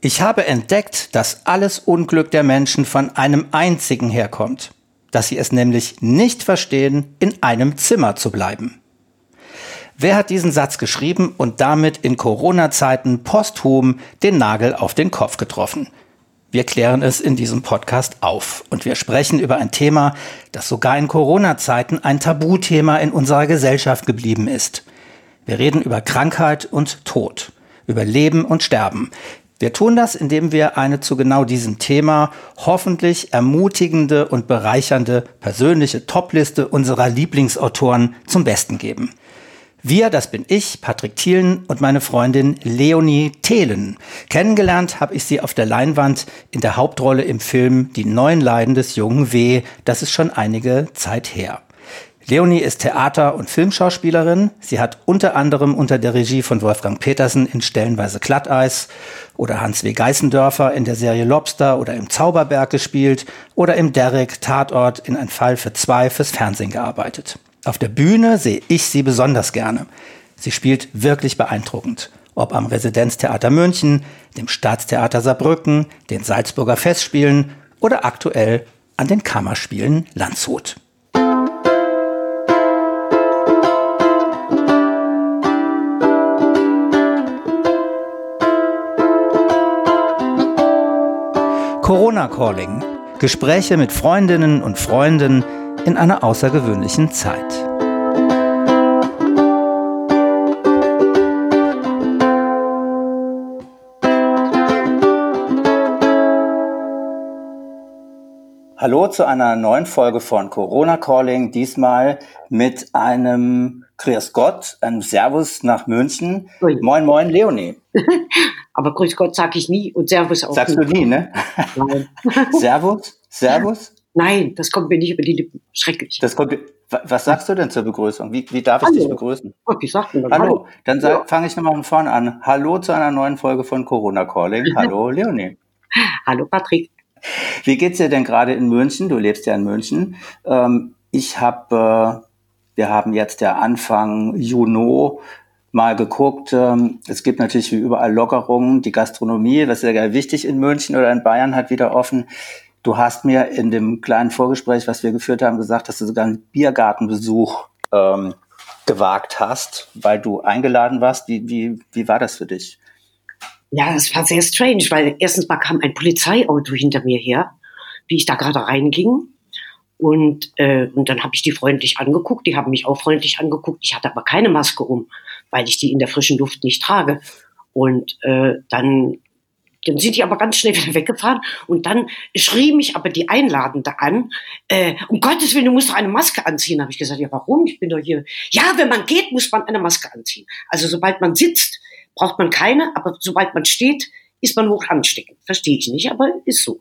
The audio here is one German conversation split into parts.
Ich habe entdeckt, dass alles Unglück der Menschen von einem einzigen herkommt, dass sie es nämlich nicht verstehen, in einem Zimmer zu bleiben. Wer hat diesen Satz geschrieben und damit in Corona-Zeiten posthum den Nagel auf den Kopf getroffen? Wir klären es in diesem Podcast auf und wir sprechen über ein Thema, das sogar in Corona-Zeiten ein Tabuthema in unserer Gesellschaft geblieben ist. Wir reden über Krankheit und Tod, über Leben und Sterben. Wir tun das, indem wir eine zu genau diesem Thema hoffentlich ermutigende und bereichernde persönliche Topliste unserer Lieblingsautoren zum Besten geben. Wir, das bin ich, Patrick Thielen und meine Freundin Leonie Thelen. Kennengelernt habe ich sie auf der Leinwand in der Hauptrolle im Film Die neuen Leiden des jungen W. Das ist schon einige Zeit her. Leonie ist Theater- und Filmschauspielerin. Sie hat unter anderem unter der Regie von Wolfgang Petersen in Stellenweise Glatteis oder Hans W. Geißendörfer in der Serie Lobster oder im Zauberberg gespielt oder im Derrick Tatort in ein Fall für zwei fürs Fernsehen gearbeitet. Auf der Bühne sehe ich sie besonders gerne. Sie spielt wirklich beeindruckend. Ob am Residenztheater München, dem Staatstheater Saarbrücken, den Salzburger Festspielen oder aktuell an den Kammerspielen Landshut. Corona Calling. Gespräche mit Freundinnen und Freunden in einer außergewöhnlichen Zeit. Hallo zu einer neuen Folge von Corona Calling, diesmal mit einem Grüß Gott, einem Servus nach München. Ui. Moin, moin, Leonie. Aber Grüß Gott sage ich nie und Servus auch Sagst nicht. du nie, ne? Nein. Servus? Servus? Nein, das kommt mir nicht über die Lippen. Schrecklich. Das kommt, was sagst du denn zur Begrüßung? Wie, wie darf ich Hallo. dich begrüßen? Wie sagt man dann? Hallo. Dann ja. fange ich nochmal von vorne an. Hallo zu einer neuen Folge von Corona Calling. Hallo, Leonie. Hallo, Patrick. Wie geht's dir denn gerade in München? Du lebst ja in München. Ähm, ich habe, äh, wir haben jetzt der Anfang Juni mal geguckt. Ähm, es gibt natürlich wie überall Lockerungen. Die Gastronomie, was sehr wichtig in München oder in Bayern, hat wieder offen. Du hast mir in dem kleinen Vorgespräch, was wir geführt haben, gesagt, dass du sogar einen Biergartenbesuch ähm, gewagt hast, weil du eingeladen warst. Wie, wie, wie war das für dich? Ja, das war sehr strange, weil erstens mal kam ein Polizeiauto hinter mir her, wie ich da gerade reinging. Und, äh, und dann habe ich die freundlich angeguckt, die haben mich auch freundlich angeguckt. Ich hatte aber keine Maske um, weil ich die in der frischen Luft nicht trage. Und äh, dann dann sind die aber ganz schnell wieder weggefahren und dann schrie mich aber die Einladende an, äh, um Gottes Willen, du musst doch eine Maske anziehen. Habe ich gesagt, ja warum? Ich bin doch hier. Ja, wenn man geht, muss man eine Maske anziehen. Also sobald man sitzt, braucht man keine, aber sobald man steht, ist man hoch ansteckend. Verstehe ich nicht, aber ist so.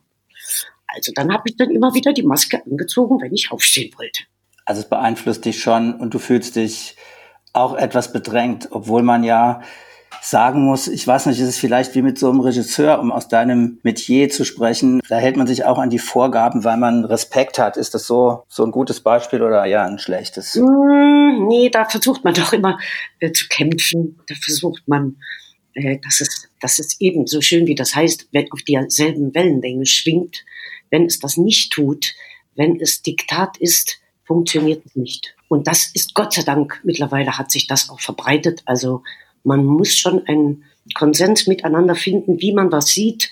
Also dann habe ich dann immer wieder die Maske angezogen, wenn ich aufstehen wollte. Also es beeinflusst dich schon und du fühlst dich auch etwas bedrängt, obwohl man ja sagen muss, ich weiß nicht, ist es vielleicht wie mit so einem Regisseur, um aus deinem Metier zu sprechen, da hält man sich auch an die Vorgaben, weil man Respekt hat. Ist das so, so ein gutes Beispiel oder ja, ein schlechtes? Mm, nee, da versucht man doch immer äh, zu kämpfen. Da versucht man, äh, dass es, dass es eben so schön wie das heißt, wenn auf derselben Wellenlänge schwingt. Wenn es das nicht tut, wenn es Diktat ist, funktioniert es nicht. Und das ist Gott sei Dank, mittlerweile hat sich das auch verbreitet. Also man muss schon einen Konsens miteinander finden, wie man was sieht,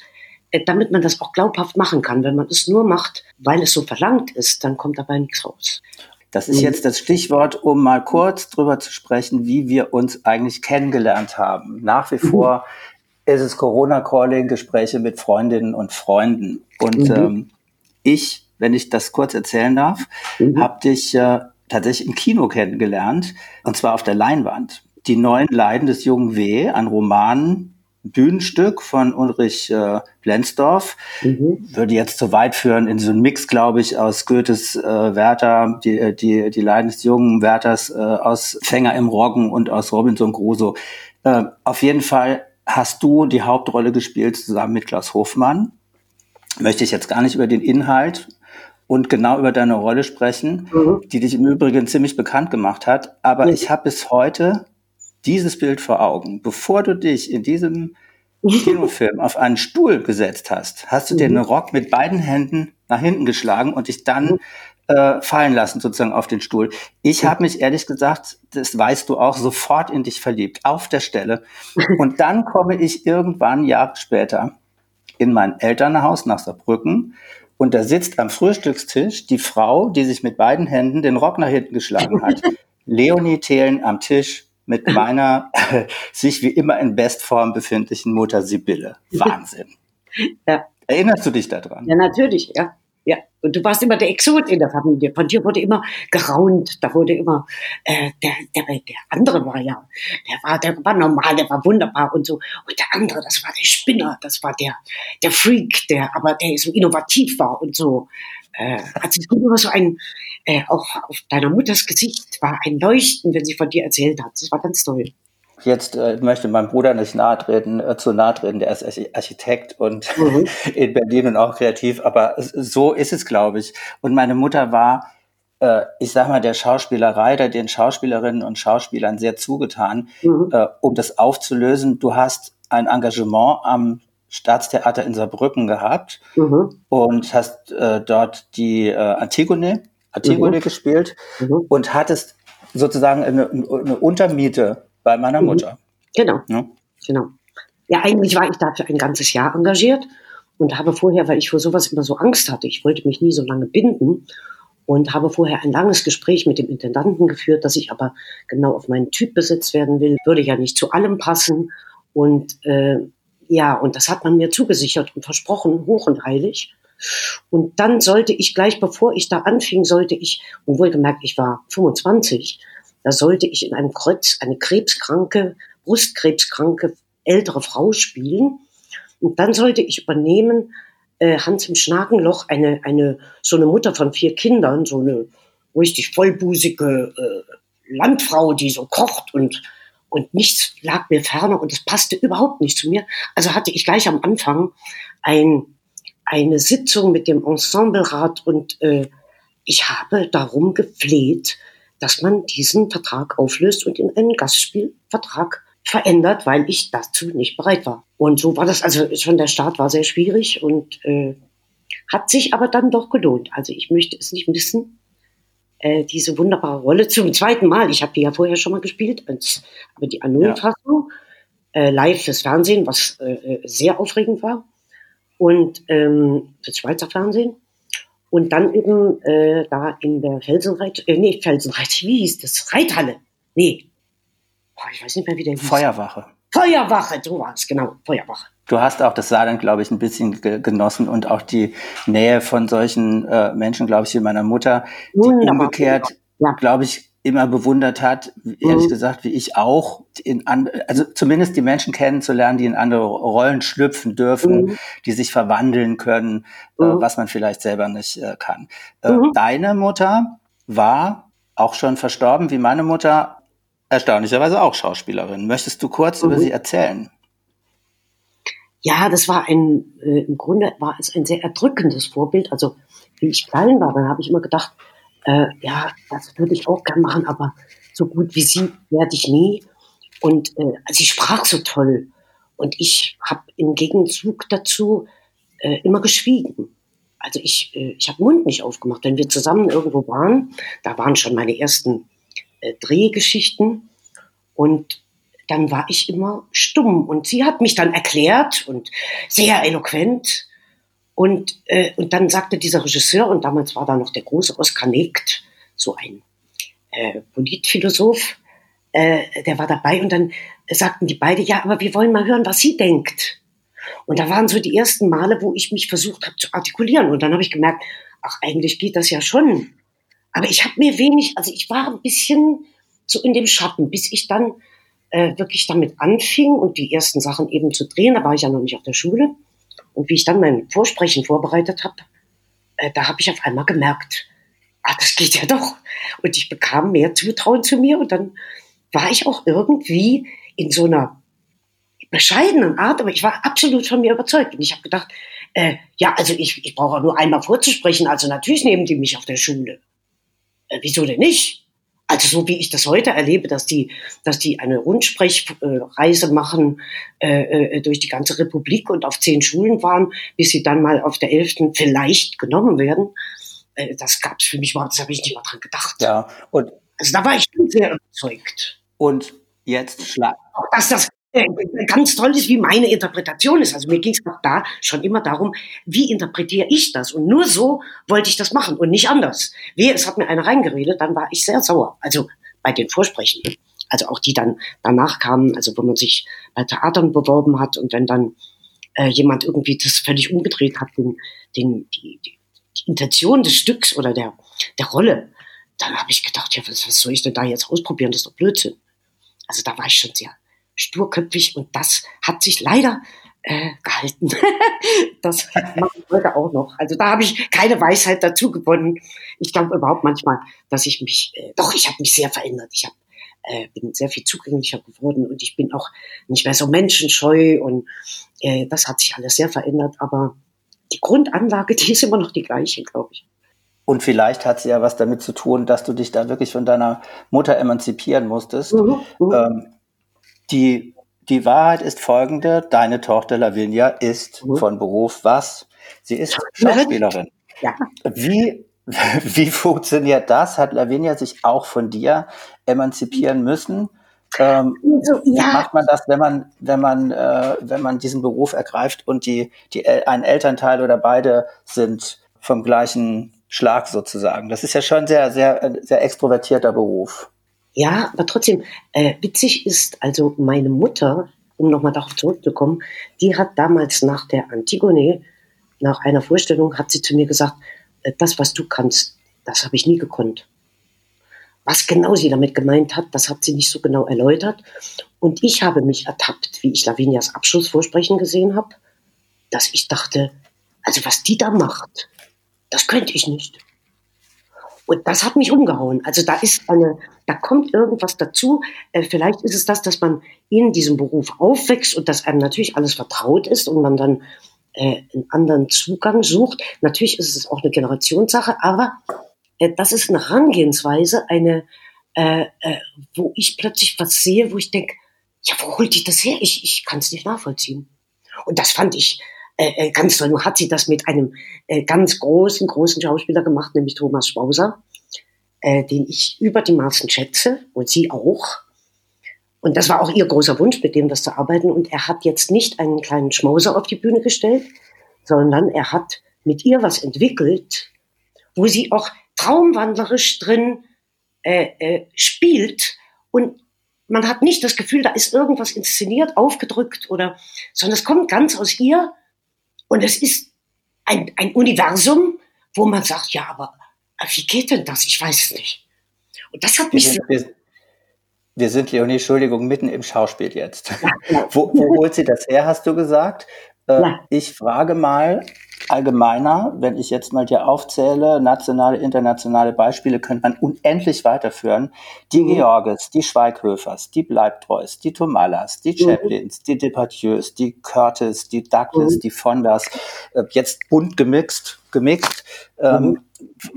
äh, damit man das auch glaubhaft machen kann. Wenn man es nur macht, weil es so verlangt ist, dann kommt dabei nichts raus. Das ist jetzt das Stichwort, um mal kurz drüber zu sprechen, wie wir uns eigentlich kennengelernt haben. Nach wie mhm. vor ist es Corona-Calling, Gespräche mit Freundinnen und Freunden. Und mhm. ähm, ich, wenn ich das kurz erzählen darf, mhm. habe dich äh, tatsächlich im Kino kennengelernt, und zwar auf der Leinwand. Die neuen Leiden des jungen W, ein Roman, Bühnenstück von Ulrich äh, Blensdorf. Mhm. Würde jetzt zu weit führen in so einen Mix, glaube ich, aus Goethes äh, Werther, die, äh, die, die Leiden des jungen Werthers, äh, aus Fänger im Roggen und aus Robinson Crusoe. Äh, auf jeden Fall hast du die Hauptrolle gespielt zusammen mit Klaus Hofmann. Möchte ich jetzt gar nicht über den Inhalt und genau über deine Rolle sprechen, mhm. die dich im Übrigen ziemlich bekannt gemacht hat. Aber mhm. ich habe bis heute dieses Bild vor Augen. Bevor du dich in diesem Kinofilm auf einen Stuhl gesetzt hast, hast du mhm. den Rock mit beiden Händen nach hinten geschlagen und dich dann äh, fallen lassen, sozusagen auf den Stuhl. Ich habe mich ehrlich gesagt, das weißt du auch, sofort in dich verliebt, auf der Stelle. Und dann komme ich irgendwann Jahre später in mein Elternhaus nach Saarbrücken und da sitzt am Frühstückstisch die Frau, die sich mit beiden Händen den Rock nach hinten geschlagen hat. Leonie Thelen am Tisch mit meiner sich wie immer in Bestform befindlichen Mutter Sibylle. Wahnsinn. Ja. Erinnerst du dich daran? Ja, natürlich, ja. Ja, und du warst immer der Exot in der Familie. Von dir wurde immer geraunt. Da wurde immer, äh, der, der, der andere war ja, der war, der war normal, der war wunderbar und so. Und der andere, das war der Spinner, das war der, der Freak, der, aber der so innovativ war und so. Äh, also es immer so ein, äh, auch auf deiner Mutters Gesicht war ein Leuchten, wenn sie von dir erzählt hat. Das war ganz toll jetzt äh, möchte meinem Bruder nicht nahe treten, äh, zu nahe treten, der ist Architekt und mhm. in Berlin und auch kreativ, aber so ist es, glaube ich. Und meine Mutter war, äh, ich sag mal, der Schauspielerei, der den Schauspielerinnen und Schauspielern sehr zugetan, mhm. äh, um das aufzulösen. Du hast ein Engagement am Staatstheater in Saarbrücken gehabt mhm. und hast äh, dort die äh, Antigone, Antigone mhm. gespielt mhm. und hattest sozusagen eine, eine Untermiete bei meiner mhm. Mutter. Genau. Ja? Genau. Ja, eigentlich war ich dafür ein ganzes Jahr engagiert und habe vorher, weil ich vor sowas immer so Angst hatte, ich wollte mich nie so lange binden und habe vorher ein langes Gespräch mit dem Intendanten geführt, dass ich aber genau auf meinen Typ besetzt werden will, würde ja nicht zu allem passen und äh, ja, und das hat man mir zugesichert und versprochen, hoch und heilig. Und dann sollte ich gleich, bevor ich da anfing, sollte ich, und wohlgemerkt, ich war 25, da sollte ich in einem Kreuz eine krebskranke, brustkrebskranke ältere Frau spielen. Und dann sollte ich übernehmen äh, Hans im Schnakenloch, eine, eine, so eine Mutter von vier Kindern, so eine richtig vollbusige äh, Landfrau, die so kocht und, und nichts lag mir ferner und es passte überhaupt nicht zu mir. Also hatte ich gleich am Anfang ein, eine Sitzung mit dem Ensemblerat und äh, ich habe darum gefleht, dass man diesen Vertrag auflöst und in einen Gastspielvertrag verändert, weil ich dazu nicht bereit war. Und so war das, also schon der Start war sehr schwierig und äh, hat sich aber dann doch gelohnt. Also ich möchte es nicht missen, äh, diese wunderbare Rolle zum zweiten Mal. Ich habe die ja vorher schon mal gespielt, als, aber die Annullfassung ja. äh, live fürs Fernsehen, was äh, äh, sehr aufregend war. Und ähm, fürs Schweizer Fernsehen. Und dann eben äh, da in der Felsenreit, äh, nee, Felsenreit, wie hieß das? Reithalle. Nee. Boah, ich weiß nicht mehr, wie der hieß. Feuerwache. Feuerwache, so war es, genau, Feuerwache. Du hast auch das Saarland, glaube ich, ein bisschen ge genossen und auch die Nähe von solchen äh, Menschen, glaube ich, wie meiner Mutter, die Wunderbar, umgekehrt, ja. glaube ich, immer bewundert hat, ehrlich mhm. gesagt, wie ich auch, in an, also zumindest die Menschen kennenzulernen, die in andere Rollen schlüpfen dürfen, mhm. die sich verwandeln können, äh, mhm. äh, was man vielleicht selber nicht äh, kann. Äh, mhm. deine Mutter war auch schon verstorben, wie meine Mutter, erstaunlicherweise auch Schauspielerin. Möchtest du kurz über mhm. sie erzählen? Ja, das war ein, äh, im Grunde war es ein sehr erdrückendes Vorbild. Also, wie ich klein war, dann habe ich immer gedacht, äh, ja, das würde ich auch gern machen, aber so gut wie sie werde ich nie. Und äh, sie sprach so toll. Und ich habe im Gegenzug dazu äh, immer geschwiegen. Also ich, äh, ich habe Mund nicht aufgemacht. Wenn wir zusammen irgendwo waren, da waren schon meine ersten äh, Drehgeschichten. Und dann war ich immer stumm. Und sie hat mich dann erklärt und sehr eloquent, und, äh, und dann sagte dieser Regisseur, und damals war da noch der große Oskar Negt, so ein äh, Politphilosoph, äh, der war dabei und dann sagten die beide, ja, aber wir wollen mal hören, was sie denkt. Und da waren so die ersten Male, wo ich mich versucht habe zu artikulieren. Und dann habe ich gemerkt, ach, eigentlich geht das ja schon. Aber ich habe mir wenig, also ich war ein bisschen so in dem Schatten, bis ich dann äh, wirklich damit anfing und die ersten Sachen eben zu drehen. Da war ich ja noch nicht auf der Schule. Und wie ich dann mein Vorsprechen vorbereitet habe, äh, da habe ich auf einmal gemerkt, ah, das geht ja doch. Und ich bekam mehr Zutrauen zu mir und dann war ich auch irgendwie in so einer bescheidenen Art, aber ich war absolut von mir überzeugt. Und ich habe gedacht, äh, ja, also ich, ich brauche nur einmal vorzusprechen, also natürlich nehmen die mich auf der Schule. Äh, wieso denn nicht? Also so wie ich das heute erlebe, dass die, dass die eine Rundsprechreise machen äh, äh, durch die ganze Republik und auf zehn Schulen waren, bis sie dann mal auf der elften vielleicht genommen werden. Äh, das gab es für mich überhaupt, das habe ich nicht mal dran gedacht. Ja, und also da war ich schon sehr überzeugt. Und jetzt schlag. Dass das äh, ganz toll ist, wie meine Interpretation ist. Also mir ging es auch da schon immer darum, wie interpretiere ich das? Und nur so wollte ich das machen und nicht anders. Wer, es hat mir einer reingeredet, dann war ich sehr sauer. Also bei den Vorsprechen. Also auch die dann danach kamen, also wo man sich bei Theatern beworben hat und wenn dann äh, jemand irgendwie das völlig umgedreht hat, den, den, die, die, die Intention des Stücks oder der, der Rolle, dann habe ich gedacht, ja, was, was soll ich denn da jetzt ausprobieren? Das ist doch Blödsinn. Also da war ich schon sehr sturköpfig und das hat sich leider äh, gehalten. das mache ich heute auch noch. Also da habe ich keine Weisheit dazu gewonnen. Ich glaube überhaupt manchmal, dass ich mich, äh, doch, ich habe mich sehr verändert. Ich hab, äh, bin sehr viel zugänglicher geworden und ich bin auch nicht mehr so menschenscheu und äh, das hat sich alles sehr verändert. Aber die Grundanlage, die ist immer noch die gleiche, glaube ich. Und vielleicht hat sie ja was damit zu tun, dass du dich da wirklich von deiner Mutter emanzipieren musstest. Mhm, mhm. ähm, die, die Wahrheit ist folgende. Deine Tochter Lavinia ist mhm. von Beruf was? Sie ist Schauspielerin. Ja. Wie, wie funktioniert das? Hat Lavinia sich auch von dir emanzipieren müssen? Ähm, so, ja. Wie macht man das, wenn man, wenn man, äh, wenn man diesen Beruf ergreift und die, die, ein Elternteil oder beide sind vom gleichen Schlag sozusagen? Das ist ja schon sehr, sehr, sehr extrovertierter Beruf. Ja, aber trotzdem, äh, witzig ist, also meine Mutter, um nochmal darauf zurückzukommen, die hat damals nach der Antigone, nach einer Vorstellung, hat sie zu mir gesagt, äh, das, was du kannst, das habe ich nie gekonnt. Was genau sie damit gemeint hat, das hat sie nicht so genau erläutert. Und ich habe mich ertappt, wie ich Lavinias Abschlussvorsprechen gesehen habe, dass ich dachte, also was die da macht, das könnte ich nicht. Und das hat mich umgehauen. Also da ist eine, da kommt irgendwas dazu. Äh, vielleicht ist es das, dass man in diesem Beruf aufwächst und dass einem natürlich alles vertraut ist und man dann äh, einen anderen Zugang sucht. Natürlich ist es auch eine Generationssache, aber äh, das ist eine Herangehensweise, eine, äh, äh, wo ich plötzlich was sehe, wo ich denke, ja, wo holt die das her? Ich, ich kann es nicht nachvollziehen. Und das fand ich äh, äh, ganz toll. Nun hat sie das mit einem äh, ganz großen, großen Schauspieler gemacht, nämlich Thomas Spauser, äh, den ich über die Maßen schätze und sie auch. Und das war auch ihr großer Wunsch, mit dem das zu arbeiten. Und er hat jetzt nicht einen kleinen Schmauser auf die Bühne gestellt, sondern er hat mit ihr was entwickelt, wo sie auch traumwandlerisch drin äh, äh, spielt und man hat nicht das Gefühl, da ist irgendwas inszeniert, aufgedrückt oder, sondern es kommt ganz aus ihr und es ist ein, ein Universum, wo man sagt, ja, aber wie geht denn das? Ich weiß es nicht. Und das hat mich. Wir sind, wir, wir sind Leonie, Entschuldigung, mitten im Schauspiel jetzt. Ja, ja. wo, wo holt sie das her, hast du gesagt? Äh. Ich frage mal, allgemeiner, wenn ich jetzt mal hier aufzähle, nationale, internationale Beispiele, könnte man unendlich weiterführen. Die mhm. Georges, die Schweighöfers, die Bleibtreus, die Tomalas, die mhm. Chaplins, mhm. die Departieus, die Curtis, die Douglas, mhm. die Fondas, äh, jetzt bunt gemixt, gemixt. Ähm, mhm.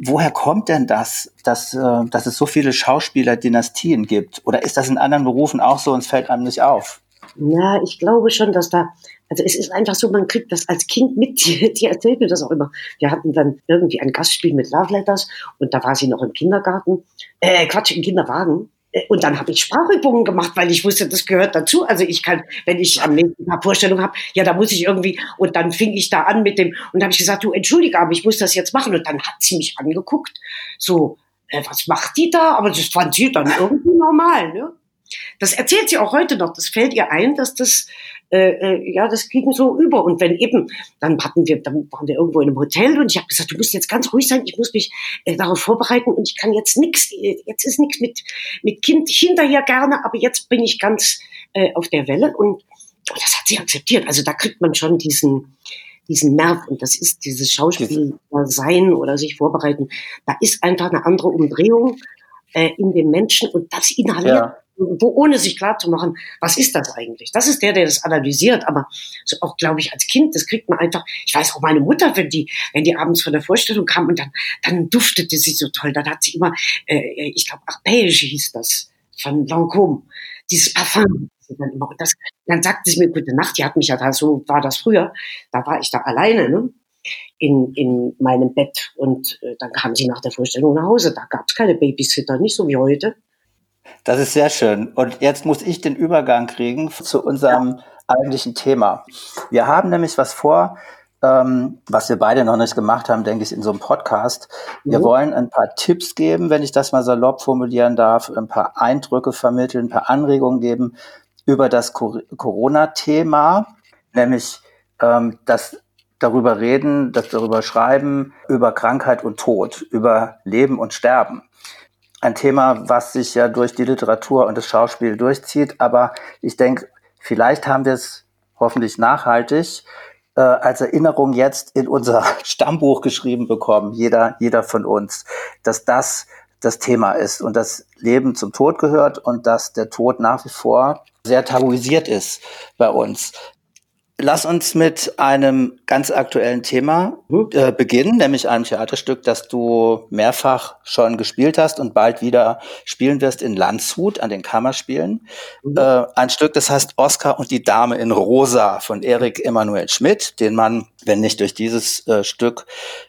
woher kommt denn das, dass, äh, dass es so viele Schauspieler-Dynastien gibt? Oder ist das in anderen Berufen auch so und es fällt einem nicht auf? Na, ich glaube schon, dass da also es ist einfach so, man kriegt das als Kind mit, die, erzählt mir das auch immer. Wir hatten dann irgendwie ein Gastspiel mit Love Letters und da war sie noch im Kindergarten, äh, Quatsch, im Kinderwagen. Äh, und dann habe ich Sprachübungen gemacht, weil ich wusste, das gehört dazu. Also ich kann, wenn ich am nächsten Tag Vorstellung habe, ja, da muss ich irgendwie, und dann fing ich da an mit dem, und habe ich gesagt, du entschuldige, aber ich muss das jetzt machen. Und dann hat sie mich angeguckt, so, äh, was macht die da? Aber das fand sie dann irgendwie normal, ne? Das erzählt sie auch heute noch. Das fällt ihr ein, dass das äh, äh, ja, das ging so über. Und wenn eben, dann hatten wir, dann waren wir irgendwo in einem Hotel und ich habe gesagt, du musst jetzt ganz ruhig sein, ich muss mich äh, darauf vorbereiten und ich kann jetzt nichts, jetzt ist nichts mit, mit Kind hinterher gerne, aber jetzt bin ich ganz äh, auf der Welle und, und das hat sie akzeptiert. Also da kriegt man schon diesen, diesen Nerv und das ist dieses Schauspiel sein oder sich vorbereiten. Da ist einfach eine andere Umdrehung äh, in den Menschen und das inhaliert ja irgendwo, ohne sich klarzumachen, was ist das eigentlich? Das ist der, der das analysiert, aber so auch, glaube ich, als Kind, das kriegt man einfach, ich weiß auch meine Mutter, wenn die, wenn die abends von der Vorstellung kam und dann, dann duftete sie so toll, dann hat sie immer, äh, ich glaube, Arpège hieß das, von Lancôme, dieses Parfum. Dann, immer, das, dann sagte sie mir gute Nacht, die hat mich ja da, so war das früher, da war ich da alleine, ne? in, in meinem Bett. Und äh, dann kam sie nach der Vorstellung nach Hause. Da gab es keine Babysitter, nicht so wie heute. Das ist sehr schön. Und jetzt muss ich den Übergang kriegen zu unserem eigentlichen Thema. Wir haben nämlich was vor, ähm, was wir beide noch nicht gemacht haben, denke ich, in so einem Podcast. Wir mhm. wollen ein paar Tipps geben, wenn ich das mal salopp formulieren darf, ein paar Eindrücke vermitteln, ein paar Anregungen geben über das Corona-Thema, nämlich ähm, das darüber reden, das darüber schreiben, über Krankheit und Tod, über Leben und Sterben. Ein Thema, was sich ja durch die Literatur und das Schauspiel durchzieht, aber ich denke, vielleicht haben wir es hoffentlich nachhaltig äh, als Erinnerung jetzt in unser Stammbuch geschrieben bekommen, jeder, jeder von uns, dass das das Thema ist und das Leben zum Tod gehört und dass der Tod nach wie vor sehr tabuisiert ist bei uns. Lass uns mit einem ganz aktuellen Thema mhm. äh, beginnen, nämlich einem Theaterstück, das du mehrfach schon gespielt hast und bald wieder spielen wirst in Landshut an den Kammerspielen. Mhm. Äh, ein Stück, das heißt Oscar und die Dame in Rosa von Erik Emanuel Schmidt, den man, wenn nicht durch dieses äh, Stück,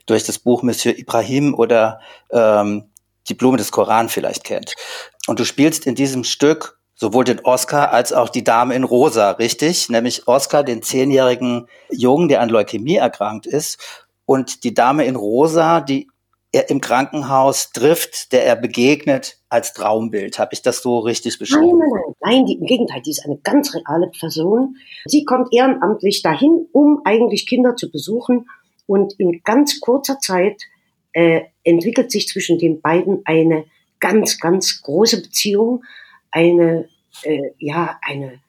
durch das Buch Monsieur Ibrahim oder ähm, die Blume des Koran vielleicht kennt. Und du spielst in diesem Stück sowohl den Oscar als auch die Dame in Rosa, richtig? Nämlich Oscar, den zehnjährigen Jungen, der an Leukämie erkrankt ist, und die Dame in Rosa, die er im Krankenhaus trifft, der er begegnet als Traumbild. Habe ich das so richtig beschrieben? Nein, nein, nein, nein die, im Gegenteil, die ist eine ganz reale Person. Sie kommt ehrenamtlich dahin, um eigentlich Kinder zu besuchen und in ganz kurzer Zeit äh, entwickelt sich zwischen den beiden eine ganz, ganz große Beziehung eine, äh, ja, eine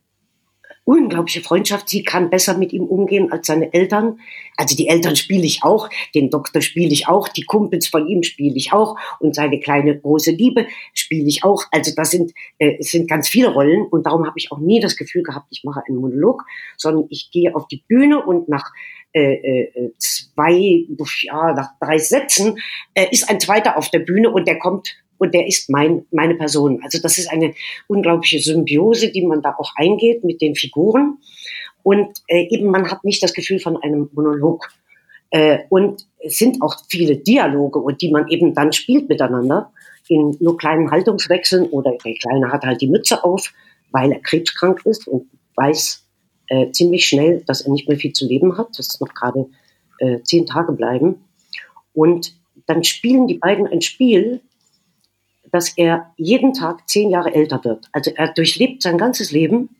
unglaubliche Freundschaft. Sie kann besser mit ihm umgehen als seine Eltern. Also die Eltern spiele ich auch, den Doktor spiele ich auch, die Kumpels von ihm spiele ich auch und seine kleine große Liebe spiele ich auch. Also das sind, äh, sind ganz viele Rollen und darum habe ich auch nie das Gefühl gehabt, ich mache einen Monolog, sondern ich gehe auf die Bühne und nach äh, äh, zwei, ja, nach drei Sätzen äh, ist ein zweiter auf der Bühne und der kommt und der ist mein, meine Person. Also das ist eine unglaubliche Symbiose, die man da auch eingeht mit den Figuren. Und äh, eben man hat nicht das Gefühl von einem Monolog. Äh, und es sind auch viele Dialoge, und die man eben dann spielt miteinander in nur kleinen Haltungswechseln oder der Kleine hat halt die Mütze auf, weil er krebskrank ist und weiß äh, ziemlich schnell, dass er nicht mehr viel zu leben hat, dass es noch gerade äh, zehn Tage bleiben. Und dann spielen die beiden ein Spiel, dass er jeden Tag zehn Jahre älter wird. Also er durchlebt sein ganzes Leben.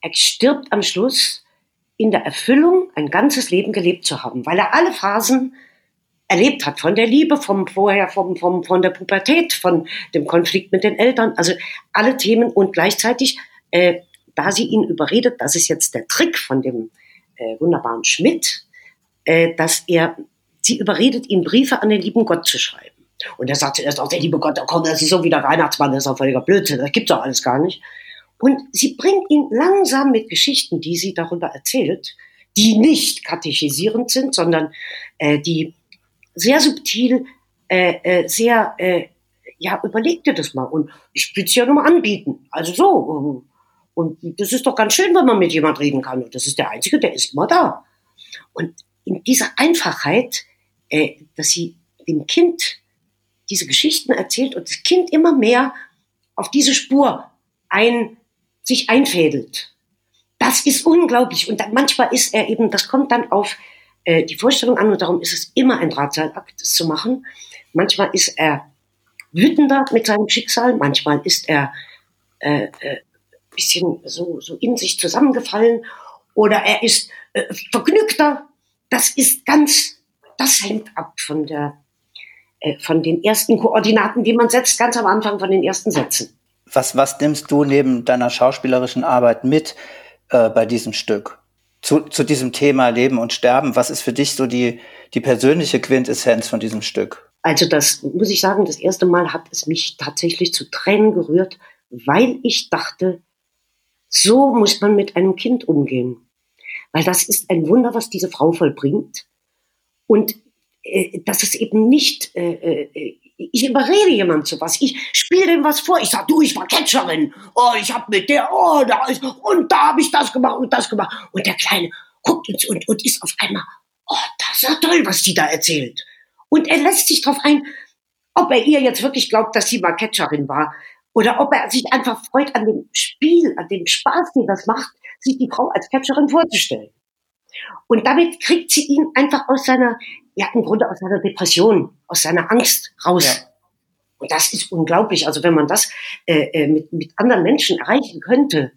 Er stirbt am Schluss in der Erfüllung, ein ganzes Leben gelebt zu haben, weil er alle Phasen erlebt hat, von der Liebe, vom vorher, vom, vom, von der Pubertät, von dem Konflikt mit den Eltern, also alle Themen und gleichzeitig, äh, da sie ihn überredet, das ist jetzt der Trick von dem äh, wunderbaren Schmidt, äh, dass er, sie überredet ihn Briefe an den lieben Gott zu schreiben. Und er sagte erst auch, der liebe Gott, oh komm, das ist so wie der Weihnachtsmann, das ist auch völliger Blödsinn, das gibt's doch alles gar nicht. Und sie bringt ihn langsam mit Geschichten, die sie darüber erzählt, die nicht katechisierend sind, sondern äh, die sehr subtil, äh, äh, sehr, äh, ja, überleg dir das mal. Und ich will es ja nur mal anbieten. Also so. Und das ist doch ganz schön, wenn man mit jemand reden kann. Und das ist der Einzige, der ist immer da. Und in dieser Einfachheit, äh, dass sie dem Kind diese Geschichten erzählt und das Kind immer mehr auf diese Spur ein, sich einfädelt. Das ist unglaublich. Und dann, manchmal ist er eben, das kommt dann auf äh, die Vorstellung an und darum ist es immer ein Drahtseilakt, das zu machen. Manchmal ist er wütender mit seinem Schicksal, manchmal ist er äh, äh, bisschen so, so in sich zusammengefallen oder er ist äh, vergnügter. Das ist ganz, das hängt ab von der von den ersten Koordinaten, die man setzt, ganz am Anfang von den ersten Sätzen. Was, was nimmst du neben deiner schauspielerischen Arbeit mit äh, bei diesem Stück? Zu, zu diesem Thema Leben und Sterben, was ist für dich so die, die persönliche Quintessenz von diesem Stück? Also das muss ich sagen, das erste Mal hat es mich tatsächlich zu Tränen gerührt, weil ich dachte, so muss man mit einem Kind umgehen. Weil das ist ein Wunder, was diese Frau vollbringt. Und äh, dass es eben nicht, äh, äh, ich überrede jemand zu was, ich spiele dem was vor, ich sag, du, ich war Catcherin, oh, ich hab mit der, oh, da ist, und da habe ich das gemacht und das gemacht. Und der Kleine guckt uns und, und ist auf einmal, oh, das ist ja toll, was die da erzählt. Und er lässt sich drauf ein, ob er ihr jetzt wirklich glaubt, dass sie mal Catcherin war, oder ob er sich einfach freut an dem Spiel, an dem Spaß, den das macht, sich die Frau als Catcherin vorzustellen. Und damit kriegt sie ihn einfach aus seiner, ja, im Grunde aus seiner Depression, aus seiner Angst raus. Ja. Und das ist unglaublich. Also wenn man das äh, äh, mit, mit anderen Menschen erreichen könnte,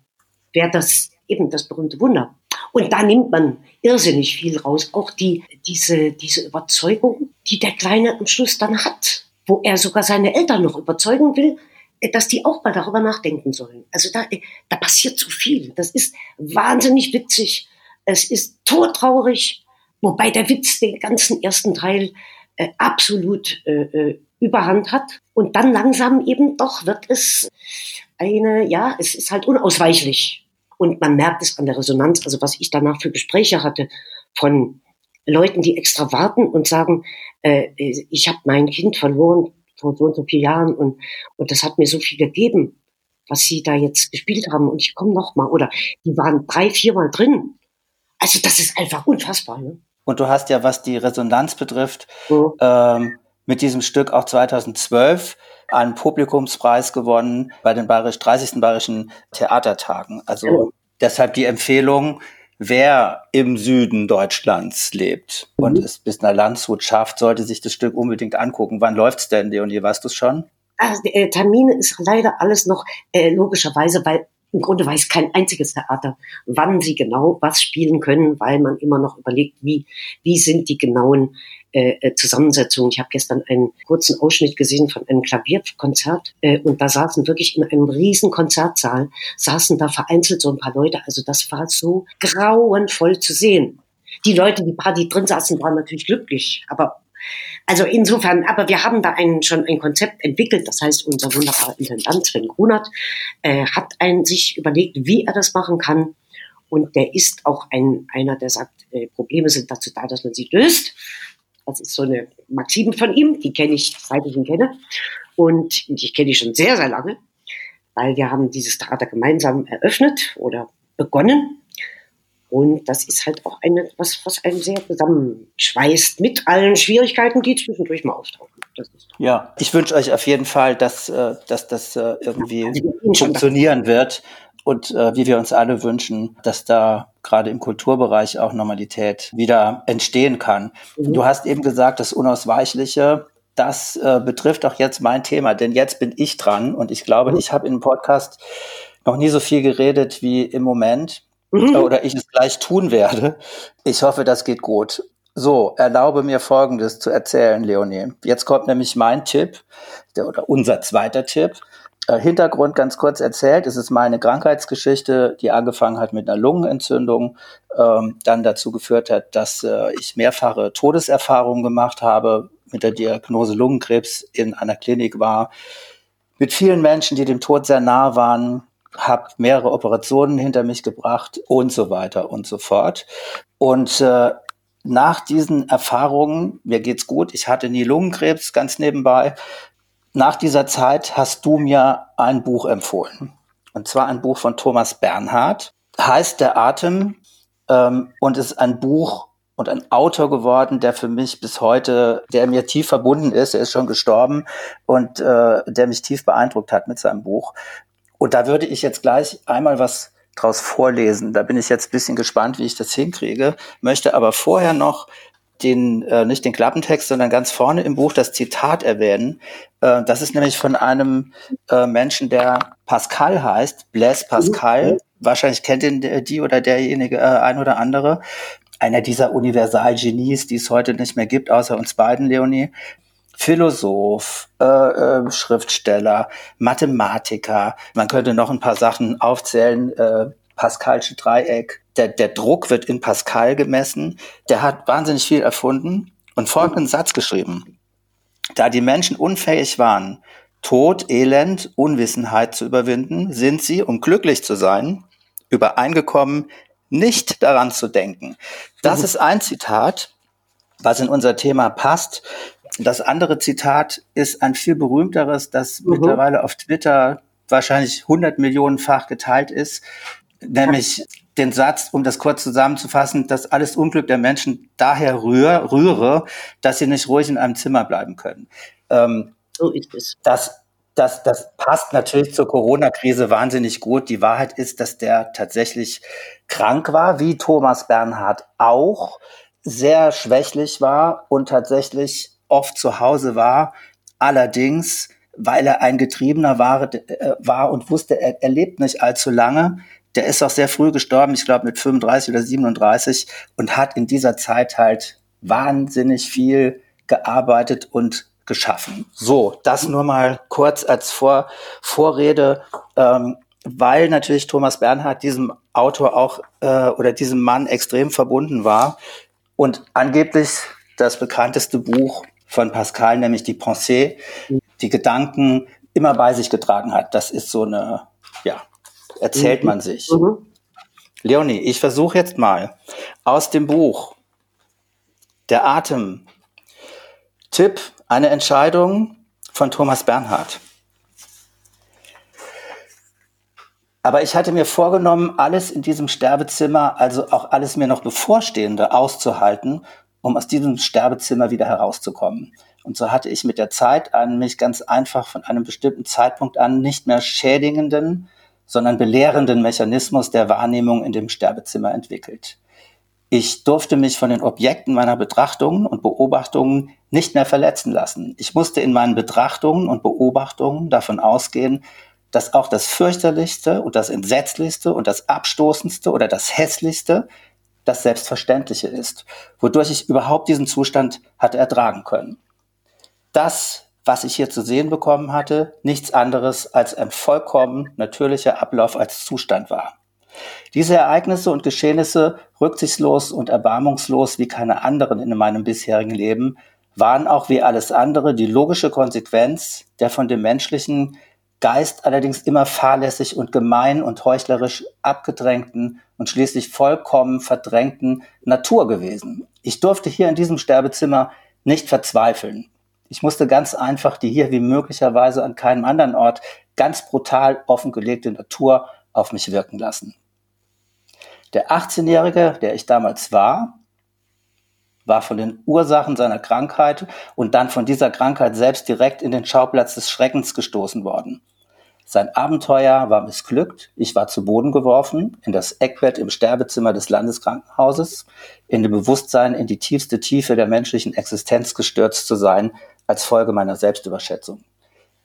wäre das eben das berühmte Wunder. Und da nimmt man irrsinnig viel raus. Auch die, diese, diese Überzeugung, die der Kleine am Schluss dann hat, wo er sogar seine Eltern noch überzeugen will, äh, dass die auch mal darüber nachdenken sollen. Also da, äh, da passiert zu viel. Das ist wahnsinnig witzig. Es ist todtraurig, wobei der Witz den ganzen ersten Teil äh, absolut äh, äh, überhand hat. Und dann langsam eben doch wird es eine, ja, es ist halt unausweichlich. Und man merkt es an der Resonanz, also was ich danach für Gespräche hatte von Leuten, die extra warten und sagen, äh, ich habe mein Kind verloren vor so und so vier Jahren und, und das hat mir so viel gegeben, was sie da jetzt gespielt haben und ich komme noch mal. Oder die waren drei, viermal drin also das ist einfach unfassbar. Ne? Und du hast ja, was die Resonanz betrifft, mhm. ähm, mit diesem Stück auch 2012 einen Publikumspreis gewonnen bei den Bayerisch, 30. Bayerischen Theatertagen. Also mhm. deshalb die Empfehlung, wer im Süden Deutschlands lebt mhm. und es bis nach Landshut schafft, sollte sich das Stück unbedingt angucken. Wann läuft's denn, Leonie? Weißt du es schon? Also, äh, Termine ist leider alles noch äh, logischerweise, weil im Grunde weiß kein einziges Theater, wann sie genau was spielen können, weil man immer noch überlegt, wie, wie sind die genauen äh, äh Zusammensetzungen. Ich habe gestern einen kurzen Ausschnitt gesehen von einem Klavierkonzert äh, und da saßen wirklich in einem riesen Konzertsaal, saßen da vereinzelt so ein paar Leute. Also das war so grauenvoll zu sehen. Die Leute, die paar, die drin saßen, waren natürlich glücklich, aber also insofern, aber wir haben da ein, schon ein Konzept entwickelt. Das heißt, unser wunderbarer Intendant Sven Grunert äh, hat ein, sich überlegt, wie er das machen kann. Und der ist auch ein, einer, der sagt, äh, Probleme sind dazu da, dass man sie löst. Das ist so eine Maxime von ihm, die kenne ich, seit ich ihn kenne. Und ich kenne die schon sehr, sehr lange, weil wir haben dieses Theater gemeinsam eröffnet oder begonnen. Und das ist halt auch eine, was, was einen sehr zusammenschweißt mit allen Schwierigkeiten, die zwischendurch mal auftauchen. Ja, ich wünsche euch auf jeden Fall, dass, äh, dass das äh, irgendwie funktionieren wird und äh, wie wir uns alle wünschen, dass da gerade im Kulturbereich auch Normalität wieder entstehen kann. Mhm. Du hast eben gesagt, das Unausweichliche, das äh, betrifft auch jetzt mein Thema, denn jetzt bin ich dran und ich glaube, mhm. ich habe in dem Podcast noch nie so viel geredet wie im Moment mhm. oder ich es gleich tun werde. Ich hoffe, das geht gut. So, erlaube mir Folgendes zu erzählen, Leonie. Jetzt kommt nämlich mein Tipp, der, oder unser zweiter Tipp. Äh, Hintergrund ganz kurz erzählt, es ist meine Krankheitsgeschichte, die angefangen hat mit einer Lungenentzündung, ähm, dann dazu geführt hat, dass äh, ich mehrfache Todeserfahrungen gemacht habe, mit der Diagnose Lungenkrebs in einer Klinik war, mit vielen Menschen, die dem Tod sehr nah waren, habe mehrere Operationen hinter mich gebracht und so weiter und so fort. Und äh, nach diesen Erfahrungen, mir geht's gut, ich hatte nie Lungenkrebs ganz nebenbei. Nach dieser Zeit hast du mir ein Buch empfohlen. Und zwar ein Buch von Thomas Bernhard, heißt Der Atem ähm, und ist ein Buch und ein Autor geworden, der für mich bis heute, der mir tief verbunden ist, er ist schon gestorben und äh, der mich tief beeindruckt hat mit seinem Buch. Und da würde ich jetzt gleich einmal was draus vorlesen. Da bin ich jetzt ein bisschen gespannt, wie ich das hinkriege, möchte aber vorher noch den, äh, nicht den Klappentext, sondern ganz vorne im Buch das Zitat erwähnen. Äh, das ist nämlich von einem äh, Menschen, der Pascal heißt, Blaise Pascal. Mhm. Wahrscheinlich kennt ihn die oder derjenige äh, ein oder andere. Einer dieser Universalgenies, die es heute nicht mehr gibt, außer uns beiden, Leonie. Philosoph, äh, äh, Schriftsteller, Mathematiker. Man könnte noch ein paar Sachen aufzählen. Äh, Pascalsche Dreieck. Der, der Druck wird in Pascal gemessen. Der hat wahnsinnig viel erfunden und folgenden Satz geschrieben. Da die Menschen unfähig waren, Tod, Elend, Unwissenheit zu überwinden, sind sie, um glücklich zu sein, übereingekommen, nicht daran zu denken. Das mhm. ist ein Zitat, was in unser Thema passt. Das andere Zitat ist ein viel berühmteres, das mhm. mittlerweile auf Twitter wahrscheinlich 100 Millionenfach geteilt ist, nämlich den Satz, um das kurz zusammenzufassen, dass alles Unglück der Menschen daher rühr, rühre, dass sie nicht ruhig in einem Zimmer bleiben können. Ähm, so ist es. Das, das, das passt natürlich zur Corona-Krise wahnsinnig gut. Die Wahrheit ist, dass der tatsächlich krank war, wie Thomas Bernhard auch, sehr schwächlich war und tatsächlich oft zu Hause war. Allerdings, weil er ein Getriebener war, äh, war und wusste, er, er lebt nicht allzu lange, der ist auch sehr früh gestorben, ich glaube mit 35 oder 37 und hat in dieser Zeit halt wahnsinnig viel gearbeitet und geschaffen. So, das nur mal kurz als Vor Vorrede, ähm, weil natürlich Thomas Bernhard diesem Autor auch äh, oder diesem Mann extrem verbunden war und angeblich das bekannteste Buch von Pascal, nämlich die Pensée, die Gedanken immer bei sich getragen hat. Das ist so eine, ja, erzählt mhm. man sich. Mhm. Leonie, ich versuche jetzt mal aus dem Buch Der Atem. Tipp, eine Entscheidung von Thomas Bernhard. Aber ich hatte mir vorgenommen, alles in diesem Sterbezimmer, also auch alles mir noch bevorstehende auszuhalten, um aus diesem Sterbezimmer wieder herauszukommen. Und so hatte ich mit der Zeit einen mich ganz einfach von einem bestimmten Zeitpunkt an nicht mehr schädigenden, sondern belehrenden Mechanismus der Wahrnehmung in dem Sterbezimmer entwickelt. Ich durfte mich von den Objekten meiner Betrachtungen und Beobachtungen nicht mehr verletzen lassen. Ich musste in meinen Betrachtungen und Beobachtungen davon ausgehen, dass auch das fürchterlichste und das entsetzlichste und das abstoßendste oder das hässlichste das Selbstverständliche ist, wodurch ich überhaupt diesen Zustand hatte ertragen können. Das was ich hier zu sehen bekommen hatte, nichts anderes als ein vollkommen natürlicher Ablauf als Zustand war. Diese Ereignisse und Geschehnisse, rücksichtslos und erbarmungslos wie keine anderen in meinem bisherigen Leben, waren auch wie alles andere die logische Konsequenz der von dem menschlichen Geist allerdings immer fahrlässig und gemein und heuchlerisch abgedrängten und schließlich vollkommen verdrängten Natur gewesen. Ich durfte hier in diesem Sterbezimmer nicht verzweifeln. Ich musste ganz einfach die hier wie möglicherweise an keinem anderen Ort ganz brutal offengelegte Natur auf mich wirken lassen. Der 18-Jährige, der ich damals war, war von den Ursachen seiner Krankheit und dann von dieser Krankheit selbst direkt in den Schauplatz des Schreckens gestoßen worden. Sein Abenteuer war missglückt. Ich war zu Boden geworfen, in das Eckbett im Sterbezimmer des Landeskrankenhauses, in dem Bewusstsein, in die tiefste Tiefe der menschlichen Existenz gestürzt zu sein, als Folge meiner Selbstüberschätzung.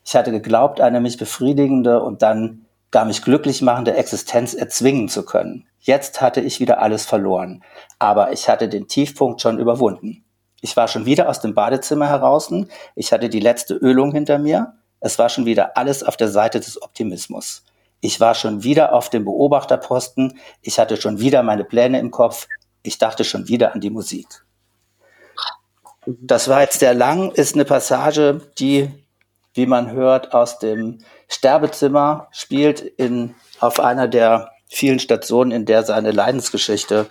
Ich hatte geglaubt, eine mich befriedigende und dann gar mich glücklich machende Existenz erzwingen zu können. Jetzt hatte ich wieder alles verloren, aber ich hatte den Tiefpunkt schon überwunden. Ich war schon wieder aus dem Badezimmer heraus, ich hatte die letzte Ölung hinter mir, es war schon wieder alles auf der Seite des Optimismus. Ich war schon wieder auf dem Beobachterposten, ich hatte schon wieder meine Pläne im Kopf, ich dachte schon wieder an die Musik. Das war jetzt sehr lang, ist eine Passage, die, wie man hört, aus dem Sterbezimmer spielt in, auf einer der vielen Stationen, in der seine Leidensgeschichte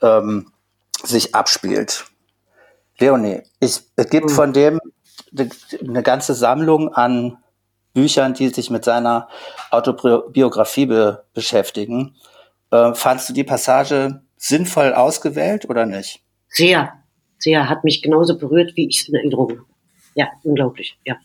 ähm, sich abspielt. Leonie, ich, es gibt mhm. von dem eine ganze Sammlung an Büchern, die sich mit seiner Autobiografie be beschäftigen. Äh, fandst du die Passage sinnvoll ausgewählt oder nicht? Sehr sehr, hat mich genauso berührt, wie ich es in Erinnerung habe. Ja, unglaublich, ja.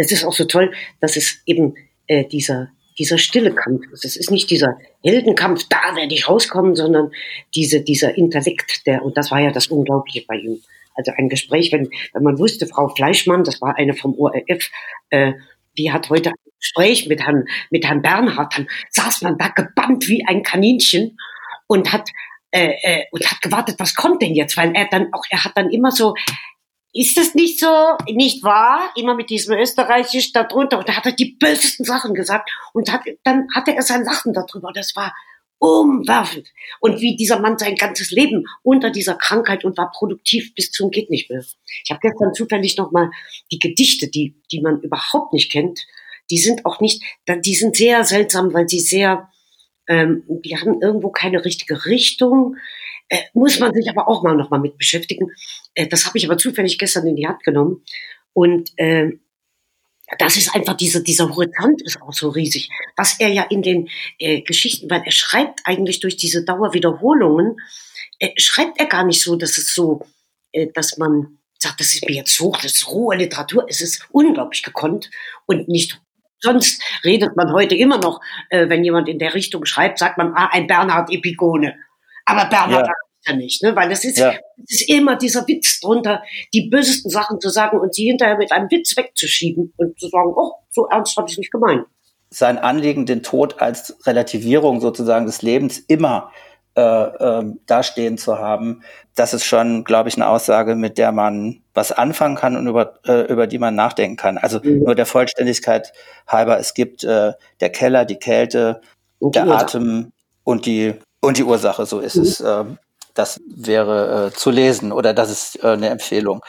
Es ist auch so toll, dass es eben äh, dieser, dieser stille Kampf ist. Es ist nicht dieser Heldenkampf, da werde ich rauskommen, sondern diese, dieser Intellekt, der, und das war ja das Unglaubliche bei ihm. Also ein Gespräch, wenn, wenn man wusste, Frau Fleischmann, das war eine vom ORF, äh, die hat heute ein Gespräch mit Herrn, mit Herrn Bernhard, dann saß man da gebannt wie ein Kaninchen und hat äh, äh, und hat gewartet, was kommt denn jetzt? Weil er dann auch, er hat dann immer so, ist das nicht so, nicht wahr? Immer mit diesem Österreichisch da drunter. Und da hat er die bösesten Sachen gesagt. Und hat, dann hatte er sein Lachen darüber. Das war umwerfend. Und wie dieser Mann sein ganzes Leben unter dieser Krankheit und war produktiv bis zum geht nicht mehr. Ich habe gestern zufällig noch mal die Gedichte, die die man überhaupt nicht kennt, die sind auch nicht, die sind sehr seltsam, weil sie sehr, ähm, die haben irgendwo keine richtige Richtung. Äh, muss man sich aber auch mal noch mal mit beschäftigen. Äh, das habe ich aber zufällig gestern in die Hand genommen und äh, das ist einfach dieser, dieser Horizont ist auch so riesig. Was er ja in den äh, Geschichten, weil er schreibt eigentlich durch diese Dauerwiederholungen, äh, schreibt er gar nicht so, dass es so, äh, dass man sagt, das ist mir jetzt hoch, das ist rohe Literatur. Es ist unglaublich gekonnt und nicht sonst redet man heute immer noch, äh, wenn jemand in der Richtung schreibt, sagt man, ah, ein Bernhard Epigone. Aber Bernhard ja ja nicht, ne? weil es ist, ja. es ist immer dieser Witz drunter, die bösesten Sachen zu sagen und sie hinterher mit einem Witz wegzuschieben und zu sagen, oh, so ernst habe ich nicht gemeint. Sein Anliegen, den Tod als Relativierung sozusagen des Lebens immer äh, äh, dastehen zu haben, das ist schon, glaube ich, eine Aussage, mit der man was anfangen kann und über, äh, über die man nachdenken kann. Also mhm. nur der Vollständigkeit halber, es gibt äh, der Keller, die Kälte, und der Atem und die und die Ursache, so ist mhm. es. Äh, das wäre äh, zu lesen oder das ist äh, eine Empfehlung.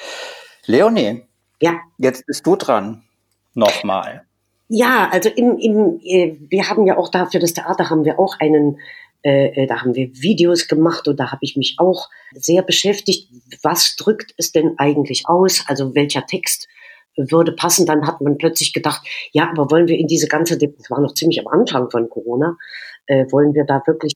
Leonie, ja. jetzt bist du dran. Nochmal. Ja, also im, im, äh, wir haben ja auch da für das Theater haben wir auch einen, äh, äh da haben wir Videos gemacht und da habe ich mich auch sehr beschäftigt. Was drückt es denn eigentlich aus? Also welcher Text würde passen? Dann hat man plötzlich gedacht, ja, aber wollen wir in diese ganze, das war noch ziemlich am Anfang von Corona, äh, wollen wir da wirklich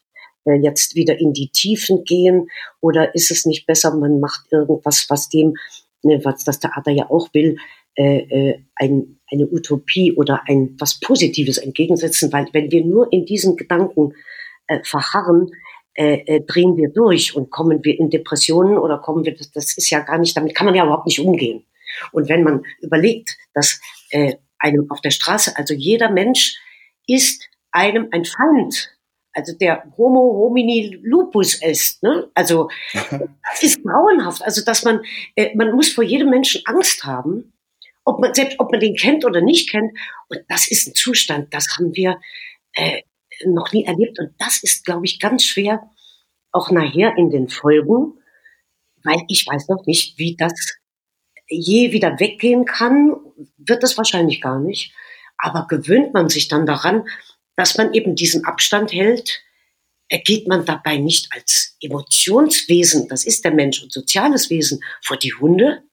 jetzt wieder in die Tiefen gehen? Oder ist es nicht besser, man macht irgendwas, was dem, ne, was das Theater ja auch will, äh, äh, ein, eine Utopie oder ein was Positives entgegensetzen? Weil wenn wir nur in diesen Gedanken äh, verharren, äh, äh, drehen wir durch und kommen wir in Depressionen oder kommen wir, das, das ist ja gar nicht, damit kann man ja überhaupt nicht umgehen. Und wenn man überlegt, dass äh, einem auf der Straße, also jeder Mensch ist einem ein Feind also der Homo homini lupus ist. Ne? Also das ist grauenhaft. Also dass man, äh, man muss vor jedem Menschen Angst haben, ob man selbst, ob man den kennt oder nicht kennt. Und das ist ein Zustand, das haben wir äh, noch nie erlebt. Und das ist, glaube ich, ganz schwer, auch nachher in den Folgen, weil ich weiß noch nicht, wie das je wieder weggehen kann, wird es wahrscheinlich gar nicht. Aber gewöhnt man sich dann daran, dass man eben diesen Abstand hält, ergeht man dabei nicht als Emotionswesen, das ist der Mensch und soziales Wesen, vor die Hunde?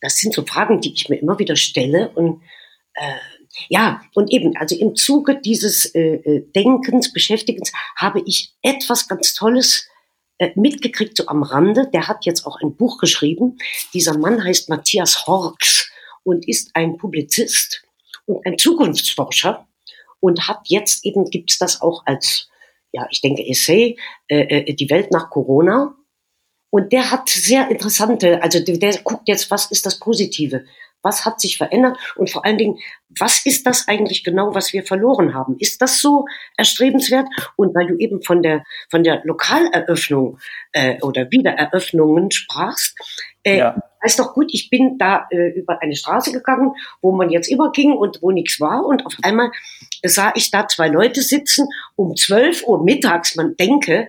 Das sind so Fragen, die ich mir immer wieder stelle. Und äh, ja, und eben, also im Zuge dieses äh, äh Denkens, Beschäftigens habe ich etwas ganz Tolles äh, mitgekriegt, so am Rande. Der hat jetzt auch ein Buch geschrieben. Dieser Mann heißt Matthias Horks und ist ein Publizist und ein Zukunftsforscher und hat jetzt eben, gibt's das auch als, ja, ich denke, Essay, äh, äh, die Welt nach Corona. Und der hat sehr interessante, also der, der guckt jetzt, was ist das Positive? Was hat sich verändert? Und vor allen Dingen, was ist das eigentlich genau, was wir verloren haben? Ist das so erstrebenswert? Und weil du eben von der, von der Lokaleröffnung äh, oder Wiedereröffnungen sprachst, äh, ja. weiß doch gut, ich bin da äh, über eine Straße gegangen, wo man jetzt immer ging und wo nichts war. Und auf einmal sah ich da zwei Leute sitzen um 12 Uhr mittags, man denke,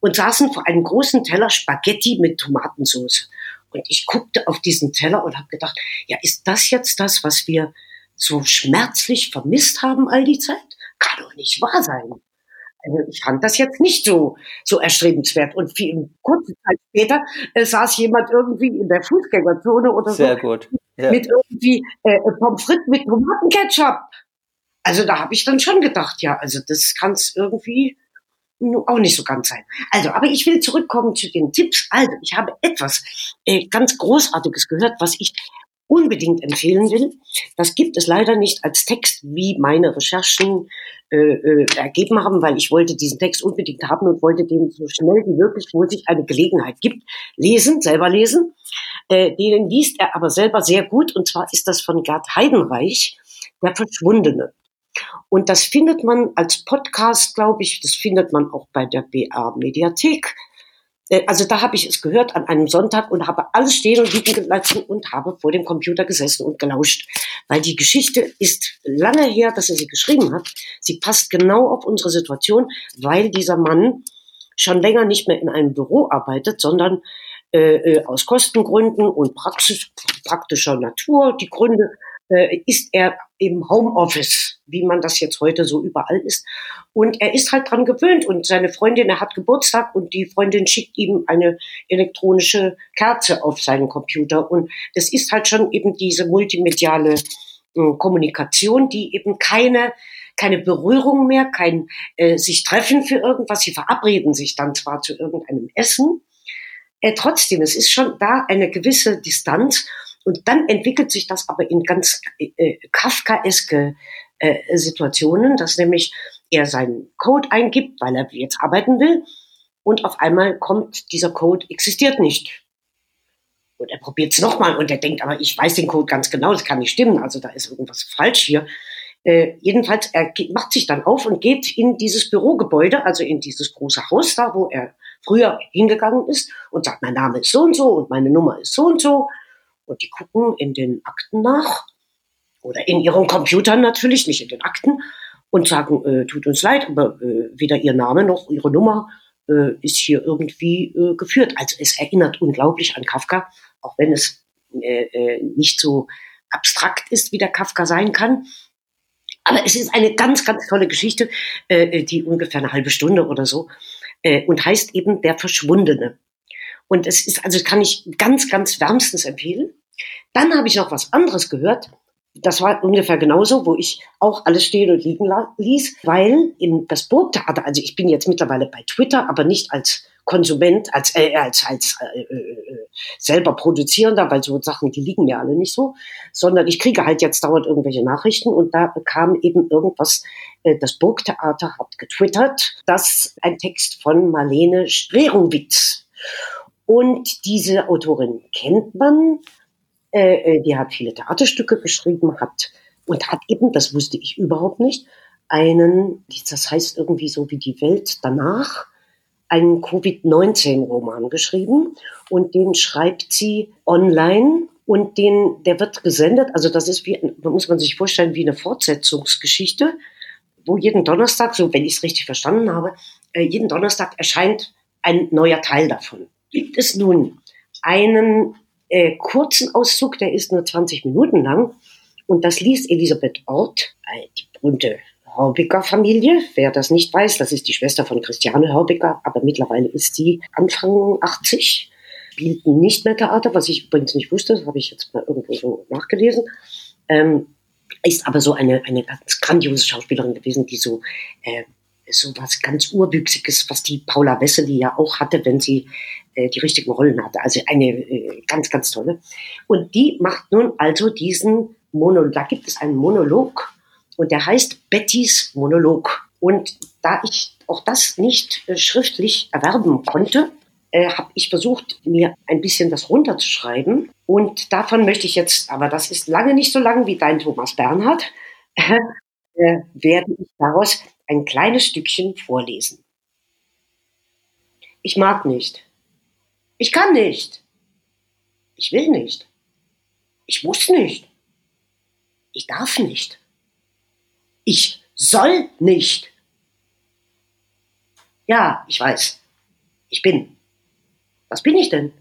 und saßen vor einem großen Teller Spaghetti mit Tomatensauce. Und ich guckte auf diesen Teller und habe gedacht, ja, ist das jetzt das, was wir so schmerzlich vermisst haben all die Zeit? Kann doch nicht wahr sein. Also ich fand das jetzt nicht so, so erstrebenswert. Und viel, kurze Zeit später äh, saß jemand irgendwie in der Fußgängerzone oder Sehr so. gut. Ja. Mit irgendwie äh, Pommes frites mit Tomatenketchup. Also da habe ich dann schon gedacht, ja, also das kann es irgendwie auch nicht so ganz sein. Also, aber ich will zurückkommen zu den Tipps. Also, ich habe etwas äh, ganz Großartiges gehört, was ich unbedingt empfehlen will. Das gibt es leider nicht als Text, wie meine Recherchen äh, äh, ergeben haben, weil ich wollte diesen Text unbedingt haben und wollte den so schnell wie möglich, wo sich eine Gelegenheit gibt, lesen, selber lesen. Äh, den liest er aber selber sehr gut und zwar ist das von Gerd Heidenreich, Der Verschwundene. Und das findet man als Podcast, glaube ich, das findet man auch bei der BA Mediathek. Äh, also da habe ich es gehört an einem Sonntag und habe alles stehen und liegen gelassen und habe vor dem Computer gesessen und gelauscht. Weil die Geschichte ist lange her, dass er sie geschrieben hat. Sie passt genau auf unsere Situation, weil dieser Mann schon länger nicht mehr in einem Büro arbeitet, sondern äh, äh aus Kostengründen und praxisch, praktischer Natur, die Gründe, äh, ist er im Homeoffice, wie man das jetzt heute so überall ist. Und er ist halt dran gewöhnt und seine Freundin, er hat Geburtstag und die Freundin schickt ihm eine elektronische Kerze auf seinen Computer. Und es ist halt schon eben diese multimediale äh, Kommunikation, die eben keine keine Berührung mehr, kein äh, sich treffen für irgendwas. Sie verabreden sich dann zwar zu irgendeinem Essen, äh, trotzdem, es ist schon da eine gewisse Distanz und dann entwickelt sich das aber in ganz äh, kafkaeske äh, Situationen, dass nämlich er seinen Code eingibt, weil er jetzt arbeiten will und auf einmal kommt, dieser Code existiert nicht. Und er probiert es nochmal und er denkt, aber ich weiß den Code ganz genau, das kann nicht stimmen, also da ist irgendwas falsch hier. Äh, jedenfalls, er macht sich dann auf und geht in dieses Bürogebäude, also in dieses große Haus da, wo er früher hingegangen ist und sagt, mein Name ist so und so und meine Nummer ist so und so. Und die gucken in den Akten nach oder in ihren Computern natürlich, nicht in den Akten und sagen, äh, tut uns leid, aber äh, weder ihr Name noch ihre Nummer äh, ist hier irgendwie äh, geführt. Also es erinnert unglaublich an Kafka, auch wenn es äh, äh, nicht so abstrakt ist, wie der Kafka sein kann. Aber es ist eine ganz, ganz tolle Geschichte, äh, die ungefähr eine halbe Stunde oder so äh, und heißt eben Der Verschwundene. Und es ist, also kann ich ganz, ganz wärmstens empfehlen. Dann habe ich noch was anderes gehört. Das war ungefähr genauso, wo ich auch alles stehen und liegen ließ, weil in das Burgtheater, also ich bin jetzt mittlerweile bei Twitter, aber nicht als Konsument, als, äh, als, als äh, äh, selber Produzierender, weil so Sachen, die liegen mir alle nicht so, sondern ich kriege halt jetzt dauernd irgendwelche Nachrichten und da kam eben irgendwas, äh, das Burgtheater hat getwittert, dass ein Text von Marlene Strerowitz. Und diese Autorin kennt man, äh, äh, die hat viele Theaterstücke geschrieben, hat und hat eben, das wusste ich überhaupt nicht, einen, das heißt irgendwie so wie die Welt danach, einen Covid-19-Roman geschrieben und den schreibt sie online und den, der wird gesendet. Also das ist wie, muss man sich vorstellen, wie eine Fortsetzungsgeschichte, wo jeden Donnerstag, so wenn ich es richtig verstanden habe, äh, jeden Donnerstag erscheint ein neuer Teil davon. Gibt es nun einen äh, kurzen Auszug, der ist nur 20 Minuten lang und das liest Elisabeth Ort, äh, die berühmte Hörbiger-Familie. Wer das nicht weiß, das ist die Schwester von Christiane Hörbiger, aber mittlerweile ist sie Anfang 80, spielt nicht mehr Theater, was ich übrigens nicht wusste, das habe ich jetzt mal irgendwo so nachgelesen. Ähm, ist aber so eine, eine ganz grandiose Schauspielerin gewesen, die so, äh, so was ganz Urwüchsiges, was die Paula Wessely ja auch hatte, wenn sie die richtigen Rollen hatte. Also eine äh, ganz, ganz tolle. Und die macht nun also diesen Monolog, da gibt es einen Monolog und der heißt Bettys Monolog. Und da ich auch das nicht äh, schriftlich erwerben konnte, äh, habe ich versucht, mir ein bisschen das runterzuschreiben. Und davon möchte ich jetzt, aber das ist lange nicht so lang wie dein Thomas Bernhard, äh, werde ich daraus ein kleines Stückchen vorlesen. Ich mag nicht. Ich kann nicht. Ich will nicht. Ich muss nicht. Ich darf nicht. Ich soll nicht. Ja, ich weiß. Ich bin. Was bin ich denn?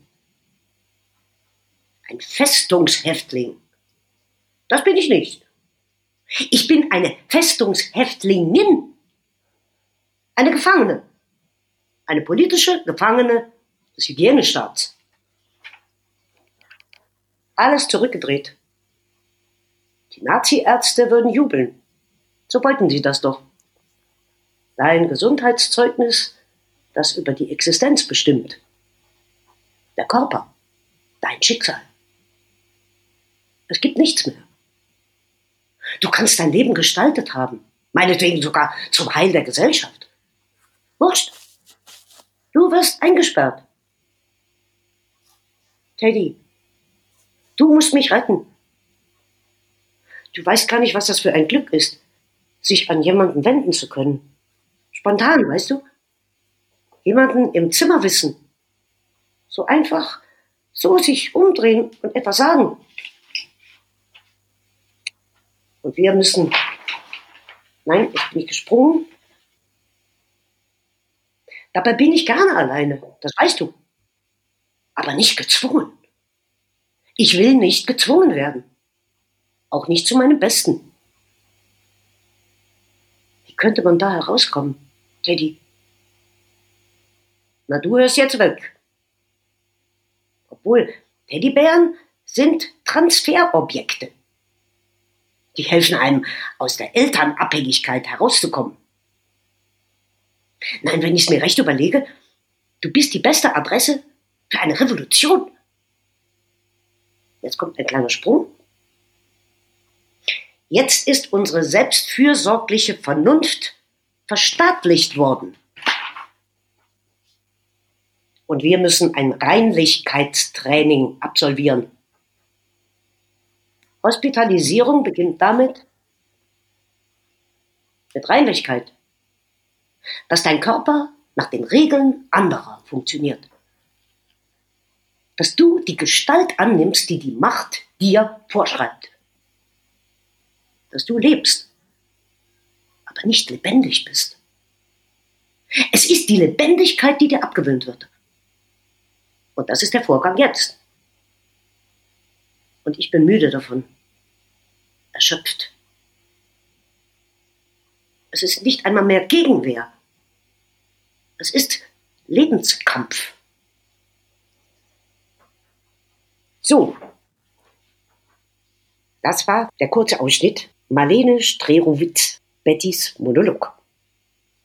Ein Festungshäftling. Das bin ich nicht. Ich bin eine Festungshäftlingin. Eine Gefangene. Eine politische Gefangene des Hygienestaats. Alles zurückgedreht. Die Nazi-Ärzte würden jubeln. So wollten sie das doch. Dein Gesundheitszeugnis, das über die Existenz bestimmt. Der Körper, dein Schicksal. Es gibt nichts mehr. Du kannst dein Leben gestaltet haben, meinetwegen sogar zum Heil der Gesellschaft. Wurscht. Du wirst eingesperrt. Teddy, du musst mich retten. Du weißt gar nicht, was das für ein Glück ist, sich an jemanden wenden zu können. Spontan, weißt du? Jemanden im Zimmer wissen, So einfach, so sich umdrehen und etwas sagen. Und wir müssen, nein, ich bin nicht gesprungen. Dabei bin ich gerne alleine, das weißt du. Aber nicht gezwungen. Ich will nicht gezwungen werden. Auch nicht zu meinem Besten. Wie könnte man da herauskommen, Teddy? Na, du hörst jetzt weg. Obwohl, Teddybären sind Transferobjekte. Die helfen einem, aus der Elternabhängigkeit herauszukommen. Nein, wenn ich es mir recht überlege, du bist die beste Adresse für eine Revolution. Jetzt kommt ein kleiner Sprung. Jetzt ist unsere selbstfürsorgliche Vernunft verstaatlicht worden. Und wir müssen ein Reinlichkeitstraining absolvieren. Hospitalisierung beginnt damit mit Reinlichkeit, dass dein Körper nach den Regeln anderer funktioniert. Dass du die Gestalt annimmst, die die Macht dir vorschreibt. Dass du lebst, aber nicht lebendig bist. Es ist die Lebendigkeit, die dir abgewöhnt wird. Und das ist der Vorgang jetzt. Und ich bin müde davon. Erschöpft. Es ist nicht einmal mehr Gegenwehr. Es ist Lebenskampf. So. Das war der kurze Ausschnitt. Marlene Strerowitz, Bettys Monolog.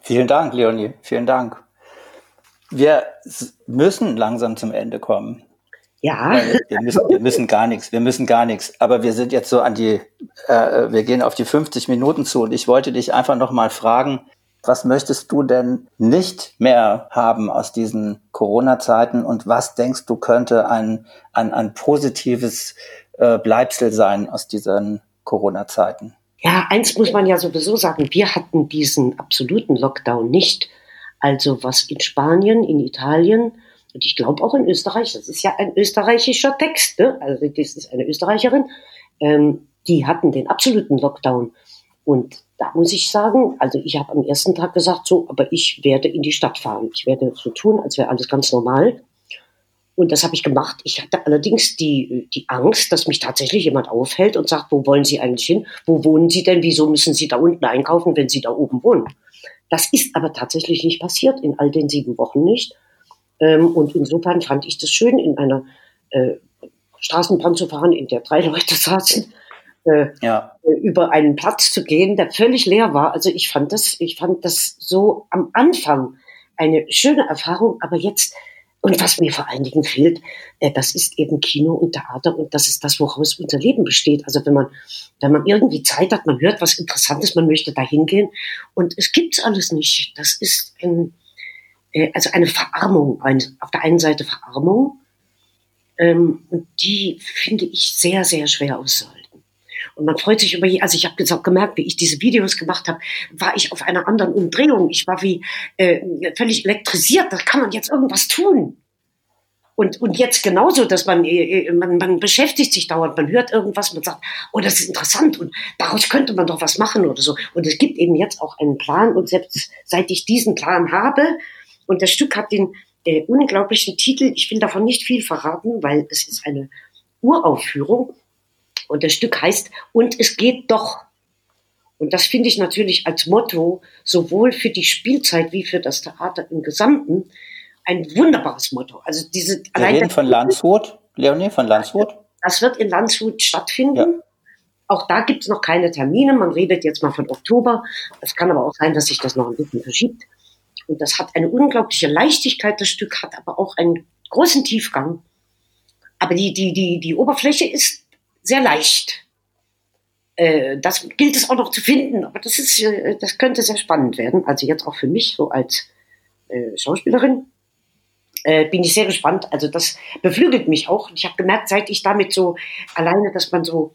Vielen Dank, Leonie. Vielen Dank. Wir müssen langsam zum Ende kommen. Ja. Wir müssen, wir müssen gar nichts, wir müssen gar nichts. Aber wir sind jetzt so an die, äh, wir gehen auf die 50 Minuten zu und ich wollte dich einfach noch mal fragen, was möchtest du denn nicht mehr haben aus diesen Corona-Zeiten und was denkst du könnte ein, ein, ein positives äh, Bleibsel sein aus diesen Corona-Zeiten? Ja, eins muss man ja sowieso sagen, wir hatten diesen absoluten Lockdown nicht. Also was in Spanien, in Italien, und ich glaube auch in Österreich, das ist ja ein österreichischer Text, ne? also das ist eine Österreicherin, ähm, die hatten den absoluten Lockdown. Und da muss ich sagen, also ich habe am ersten Tag gesagt, so, aber ich werde in die Stadt fahren. Ich werde so tun, als wäre alles ganz normal. Und das habe ich gemacht. Ich hatte allerdings die, die Angst, dass mich tatsächlich jemand aufhält und sagt, wo wollen Sie eigentlich hin? Wo wohnen Sie denn? Wieso müssen Sie da unten einkaufen, wenn Sie da oben wohnen? Das ist aber tatsächlich nicht passiert, in all den sieben Wochen nicht. Ähm, und insofern fand ich das schön, in einer äh, Straßenbahn zu fahren, in der drei Leute saßen, äh, ja. über einen Platz zu gehen, der völlig leer war. Also ich fand das, ich fand das so am Anfang eine schöne Erfahrung, aber jetzt und was mir vor allen Dingen fehlt, äh, das ist eben Kino und Theater und das ist das, woraus unser Leben besteht. Also wenn man, wenn man irgendwie Zeit hat, man hört was Interessantes, man möchte da hingehen und es gibt's alles nicht. Das ist ein, äh, also eine Verarmung, ein, auf der einen Seite Verarmung ähm, und die finde ich sehr, sehr schwer auszuhalten. Und man freut sich über, also ich habe jetzt auch gemerkt, wie ich diese Videos gemacht habe, war ich auf einer anderen Umdrehung. Ich war wie äh, völlig elektrisiert. Da kann man jetzt irgendwas tun. Und, und jetzt genauso, dass man, äh, man, man beschäftigt sich dauernd, man hört irgendwas, man sagt, oh, das ist interessant und daraus könnte man doch was machen oder so. Und es gibt eben jetzt auch einen Plan und selbst seit ich diesen Plan habe und das Stück hat den äh, unglaublichen Titel, ich will davon nicht viel verraten, weil es ist eine Uraufführung und das Stück heißt, und es geht doch. Und das finde ich natürlich als Motto sowohl für die Spielzeit wie für das Theater im Gesamten ein wunderbares Motto. Also diese Wir reden von Landshut, Leonie, von Landshut. Das wird in Landshut stattfinden. Ja. Auch da gibt es noch keine Termine. Man redet jetzt mal von Oktober. Es kann aber auch sein, dass sich das noch ein bisschen verschiebt. Und das hat eine unglaubliche Leichtigkeit. Das Stück hat aber auch einen großen Tiefgang. Aber die, die, die, die Oberfläche ist sehr leicht. Äh, das gilt es auch noch zu finden, aber das ist, äh, das könnte sehr spannend werden. Also jetzt auch für mich so als äh, Schauspielerin bin ich sehr gespannt. Also das beflügelt mich auch. Ich habe gemerkt, seit ich damit so alleine, dass man so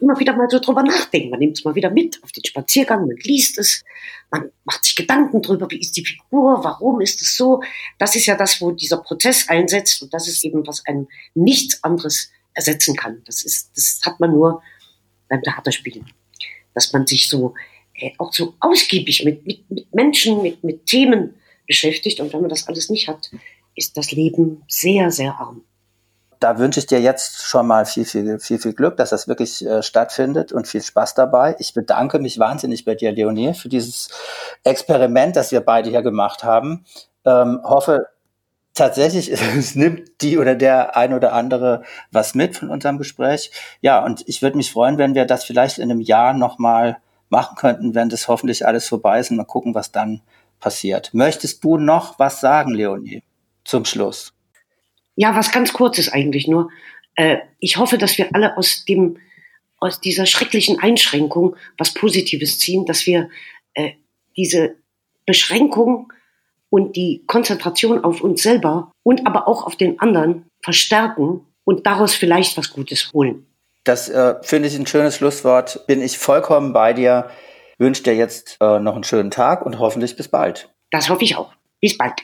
immer wieder mal so drüber nachdenken. Man nimmt es mal wieder mit auf den Spaziergang, man liest es, man macht sich Gedanken drüber, wie ist die Figur, warum ist es so. Das ist ja das, wo dieser Prozess einsetzt und das ist eben, was einem nichts anderes ersetzen kann. Das ist, das hat man nur beim Theaterspielen. Dass man sich so äh, auch so ausgiebig mit, mit, mit Menschen, mit, mit Themen beschäftigt. Und wenn man das alles nicht hat, ist das Leben sehr, sehr arm da wünsche ich dir jetzt schon mal viel, viel, viel, viel Glück, dass das wirklich äh, stattfindet und viel Spaß dabei. Ich bedanke mich wahnsinnig bei dir, Leonie, für dieses Experiment, das wir beide hier gemacht haben. Ähm, hoffe tatsächlich, es nimmt die oder der ein oder andere was mit von unserem Gespräch. Ja, und ich würde mich freuen, wenn wir das vielleicht in einem Jahr nochmal machen könnten, wenn das hoffentlich alles vorbei ist und mal gucken, was dann passiert. Möchtest du noch was sagen, Leonie, zum Schluss? Ja, was ganz kurzes eigentlich nur. Äh, ich hoffe, dass wir alle aus dem, aus dieser schrecklichen Einschränkung was Positives ziehen, dass wir äh, diese Beschränkung und die Konzentration auf uns selber und aber auch auf den anderen verstärken und daraus vielleicht was Gutes holen. Das äh, finde ich ein schönes Schlusswort. Bin ich vollkommen bei dir. Wünsche dir jetzt äh, noch einen schönen Tag und hoffentlich bis bald. Das hoffe ich auch. Bis bald.